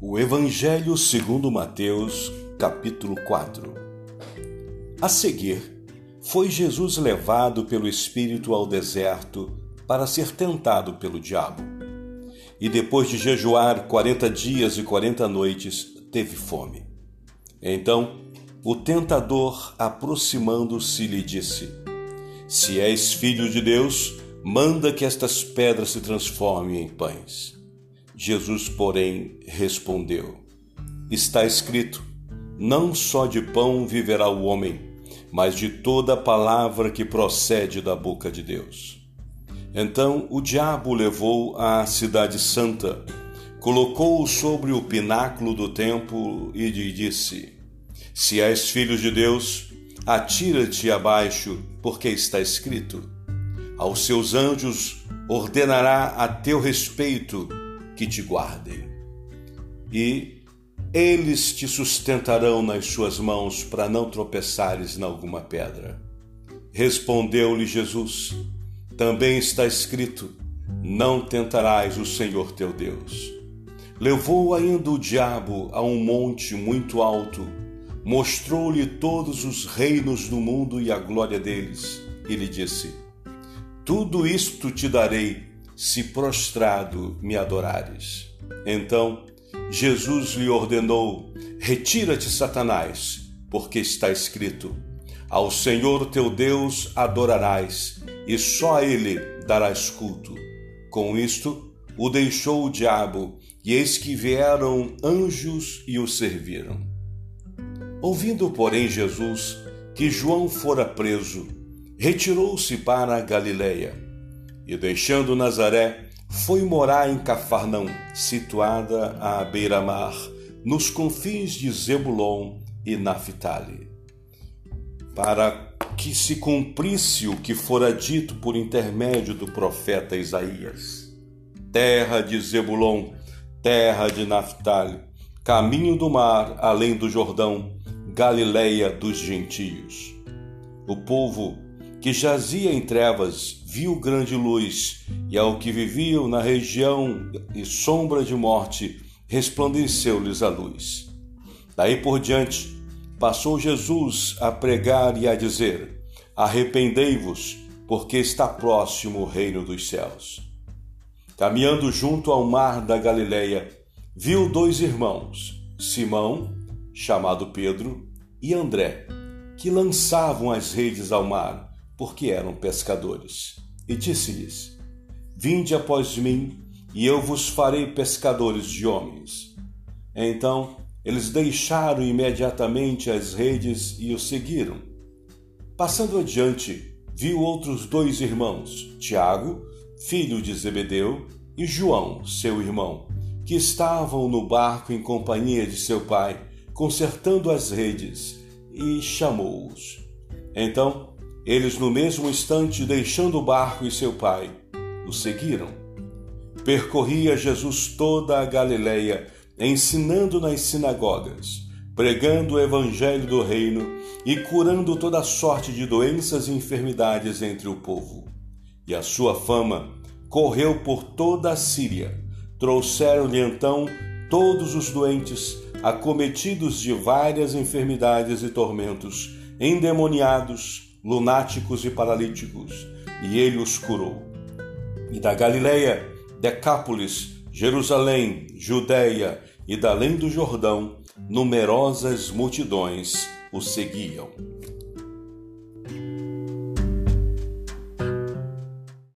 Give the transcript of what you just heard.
Evangelho segundo Mateus, capítulo 4. A seguir, foi Jesus levado pelo Espírito ao deserto para ser tentado pelo diabo. E depois de jejuar quarenta dias e quarenta noites, teve fome. Então, o tentador, aproximando-se, lhe disse: Se és filho de Deus, manda que estas pedras se transformem em pães. Jesus, porém, respondeu: Está escrito: Não só de pão viverá o homem, mas de toda palavra que procede da boca de Deus. Então o diabo levou à cidade santa, colocou-o sobre o pináculo do templo e lhe disse: Se és filho de Deus, atira-te abaixo, porque está escrito: Aos seus anjos ordenará a teu respeito que te guardem. E eles te sustentarão nas suas mãos para não tropeçares em alguma pedra. Respondeu-lhe Jesus: Também está escrito: Não tentarás o Senhor teu Deus. Levou ainda o diabo a um monte muito alto, mostrou-lhe todos os reinos do mundo e a glória deles, e lhe disse: Tudo isto te darei se prostrado me adorares. Então Jesus lhe ordenou: Retira-te, Satanás, porque está escrito: Ao Senhor teu Deus adorarás, e só a ele darás culto. Com isto, o deixou o diabo, e eis que vieram anjos e o serviram. Ouvindo, porém, Jesus que João fora preso, retirou-se para a Galiléia e deixando Nazaré, foi morar em Cafarnaum, situada à beira-mar, nos confins de Zebulon e Naphtali, para que se cumprisse o que fora dito por intermédio do profeta Isaías. Terra de Zebulon, terra de Naphtali, caminho do mar, além do Jordão, Galileia dos gentios. O povo que jazia em trevas, viu grande luz, e ao que viviam na região e sombra de morte, resplandeceu-lhes a luz. Daí por diante, passou Jesus a pregar e a dizer: Arrependei-vos, porque está próximo o reino dos céus. Caminhando junto ao mar da Galileia, viu dois irmãos, Simão, chamado Pedro, e André, que lançavam as redes ao mar porque eram pescadores. E disse-lhes: Vinde após mim, e eu vos farei pescadores de homens. Então eles deixaram imediatamente as redes e o seguiram. Passando adiante, viu outros dois irmãos, Tiago, filho de Zebedeu, e João, seu irmão, que estavam no barco em companhia de seu pai, consertando as redes, e chamou-os. Então eles, no mesmo instante, deixando o barco e seu pai, o seguiram. Percorria Jesus toda a Galileia, ensinando nas sinagogas, pregando o evangelho do reino e curando toda sorte de doenças e enfermidades entre o povo. E a sua fama correu por toda a Síria. Trouxeram-lhe então todos os doentes, acometidos de várias enfermidades e tormentos, endemoniados, lunáticos e paralíticos, e ele os curou. E da Galileia, Decápolis, Jerusalém, Judéia e da além do Jordão, numerosas multidões o seguiam.